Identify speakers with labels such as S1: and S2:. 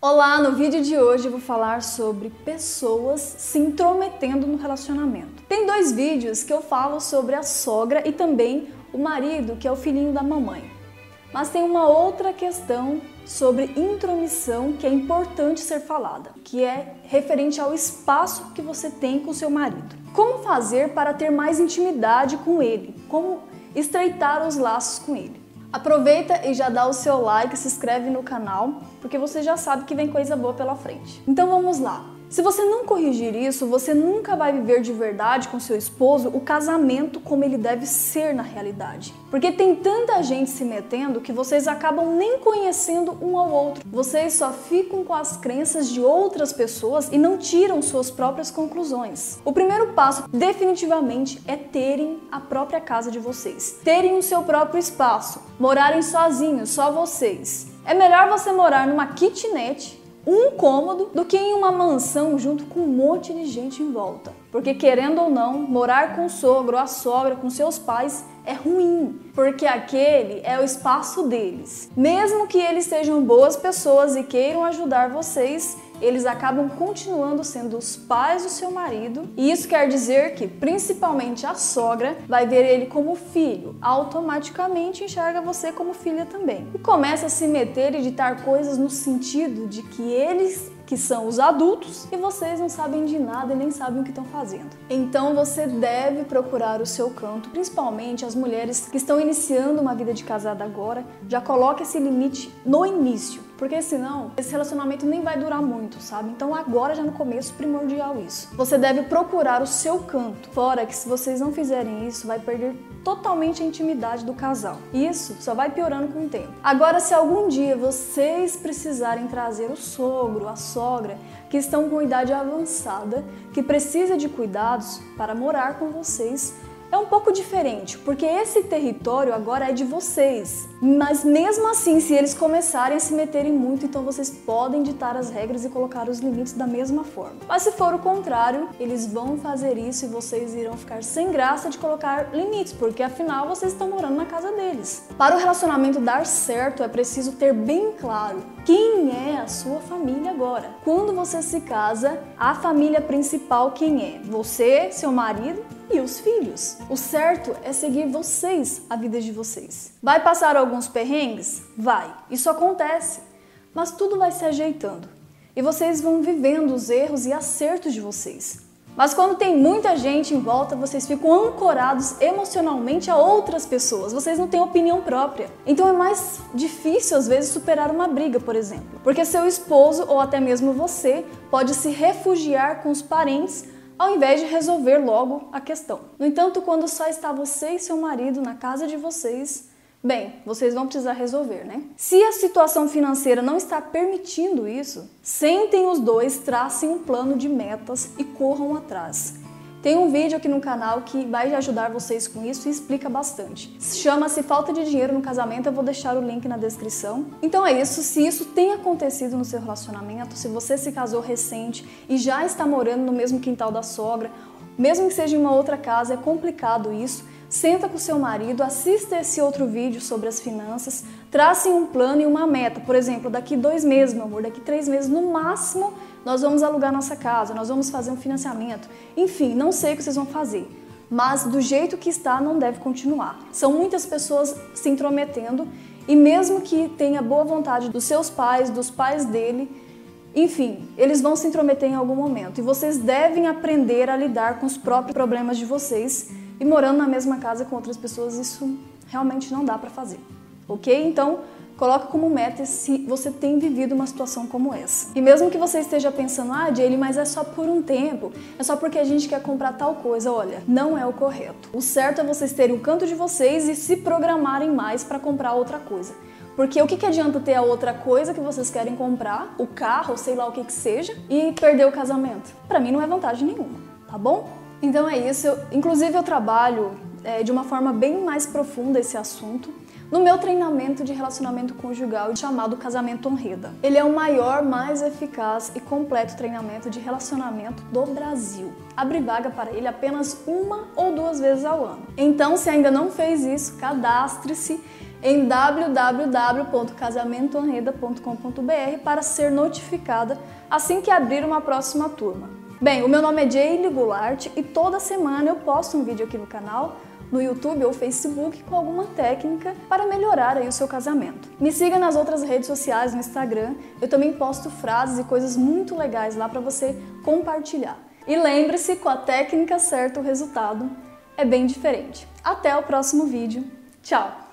S1: Olá, no vídeo de hoje eu vou falar sobre pessoas se intrometendo no relacionamento. Tem dois vídeos que eu falo sobre a sogra e também o marido, que é o filhinho da mamãe. Mas tem uma outra questão sobre intromissão que é importante ser falada, que é referente ao espaço que você tem com seu marido. Como fazer para ter mais intimidade com ele? Como estreitar os laços com ele? Aproveita e já dá o seu like, se inscreve no canal, porque você já sabe que vem coisa boa pela frente. Então vamos lá. Se você não corrigir isso, você nunca vai viver de verdade com seu esposo o casamento como ele deve ser na realidade. Porque tem tanta gente se metendo que vocês acabam nem conhecendo um ao outro. Vocês só ficam com as crenças de outras pessoas e não tiram suas próprias conclusões. O primeiro passo, definitivamente, é terem a própria casa de vocês, terem o seu próprio espaço, morarem sozinhos, só vocês. É melhor você morar numa kitnet um cômodo do que em uma mansão junto com um monte de gente em volta. Porque querendo ou não, morar com o sogro a sogra, com seus pais, é ruim, porque aquele é o espaço deles. Mesmo que eles sejam boas pessoas e queiram ajudar vocês, eles acabam continuando sendo os pais do seu marido, e isso quer dizer que, principalmente a sogra, vai ver ele como filho, automaticamente enxerga você como filha também. E começa a se meter e ditar coisas no sentido de que eles que são os adultos, e vocês não sabem de nada e nem sabem o que estão fazendo. Então você deve procurar o seu canto, principalmente as mulheres que estão iniciando uma vida de casada agora, já coloque esse limite no início, porque senão esse relacionamento nem vai durar muito, sabe? Então agora já no começo primordial isso. Você deve procurar o seu canto. Fora que se vocês não fizerem isso, vai perder totalmente a intimidade do casal. Isso só vai piorando com o tempo. Agora, se algum dia vocês precisarem trazer o sogro, a sogra, que estão com idade avançada, que precisa de cuidados para morar com vocês, é um pouco diferente, porque esse território agora é de vocês. Mas mesmo assim, se eles começarem a se meterem muito, então vocês podem ditar as regras e colocar os limites da mesma forma. Mas se for o contrário, eles vão fazer isso e vocês irão ficar sem graça de colocar limites, porque afinal vocês estão morando na casa deles. Para o relacionamento dar certo, é preciso ter bem claro quem é a sua família agora. Quando você se casa, a família principal quem é? Você, seu marido e os filhos. O certo é seguir vocês, a vida de vocês. Vai passar alguns perrengues? Vai. Isso acontece. Mas tudo vai se ajeitando. E vocês vão vivendo os erros e acertos de vocês. Mas quando tem muita gente em volta, vocês ficam ancorados emocionalmente a outras pessoas. Vocês não têm opinião própria. Então é mais difícil às vezes superar uma briga, por exemplo, porque seu esposo ou até mesmo você pode se refugiar com os parentes ao invés de resolver logo a questão. No entanto, quando só está você e seu marido na casa de vocês, bem, vocês vão precisar resolver, né? Se a situação financeira não está permitindo isso, sentem os dois, tracem um plano de metas e corram atrás. Tem um vídeo aqui no canal que vai ajudar vocês com isso e explica bastante. Chama-se Falta de Dinheiro no Casamento, eu vou deixar o link na descrição. Então é isso, se isso tem acontecido no seu relacionamento, se você se casou recente e já está morando no mesmo quintal da sogra, mesmo que seja em uma outra casa, é complicado isso. Senta com seu marido, assista esse outro vídeo sobre as finanças, tracem um plano e uma meta. Por exemplo, daqui dois meses, meu amor, daqui três meses no máximo, nós vamos alugar nossa casa, nós vamos fazer um financiamento. Enfim, não sei o que vocês vão fazer. Mas do jeito que está, não deve continuar. São muitas pessoas se intrometendo e mesmo que tenha boa vontade dos seus pais, dos pais dele, enfim, eles vão se intrometer em algum momento e vocês devem aprender a lidar com os próprios problemas de vocês e morando na mesma casa com outras pessoas, isso realmente não dá para fazer. Ok? Então, coloca como meta se você tem vivido uma situação como essa. E mesmo que você esteja pensando, ah, Jaylee, mas é só por um tempo, é só porque a gente quer comprar tal coisa, olha, não é o correto. O certo é vocês terem o canto de vocês e se programarem mais para comprar outra coisa. Porque o que, que adianta ter a outra coisa que vocês querem comprar, o carro, sei lá o que que seja, e perder o casamento? Para mim não é vantagem nenhuma, tá bom? Então é isso. Eu, inclusive, eu trabalho é, de uma forma bem mais profunda esse assunto no meu treinamento de relacionamento conjugal chamado Casamento Honreda. Ele é o maior, mais eficaz e completo treinamento de relacionamento do Brasil. Abre vaga para ele apenas uma ou duas vezes ao ano. Então, se ainda não fez isso, cadastre-se em www.casamentoanreda.com.br para ser notificada assim que abrir uma próxima turma. Bem, o meu nome é Jaylee Goulart e toda semana eu posto um vídeo aqui no canal no YouTube ou Facebook com alguma técnica para melhorar aí o seu casamento. Me siga nas outras redes sociais, no Instagram. Eu também posto frases e coisas muito legais lá para você compartilhar. E lembre-se, com a técnica certa o resultado é bem diferente. Até o próximo vídeo. Tchau!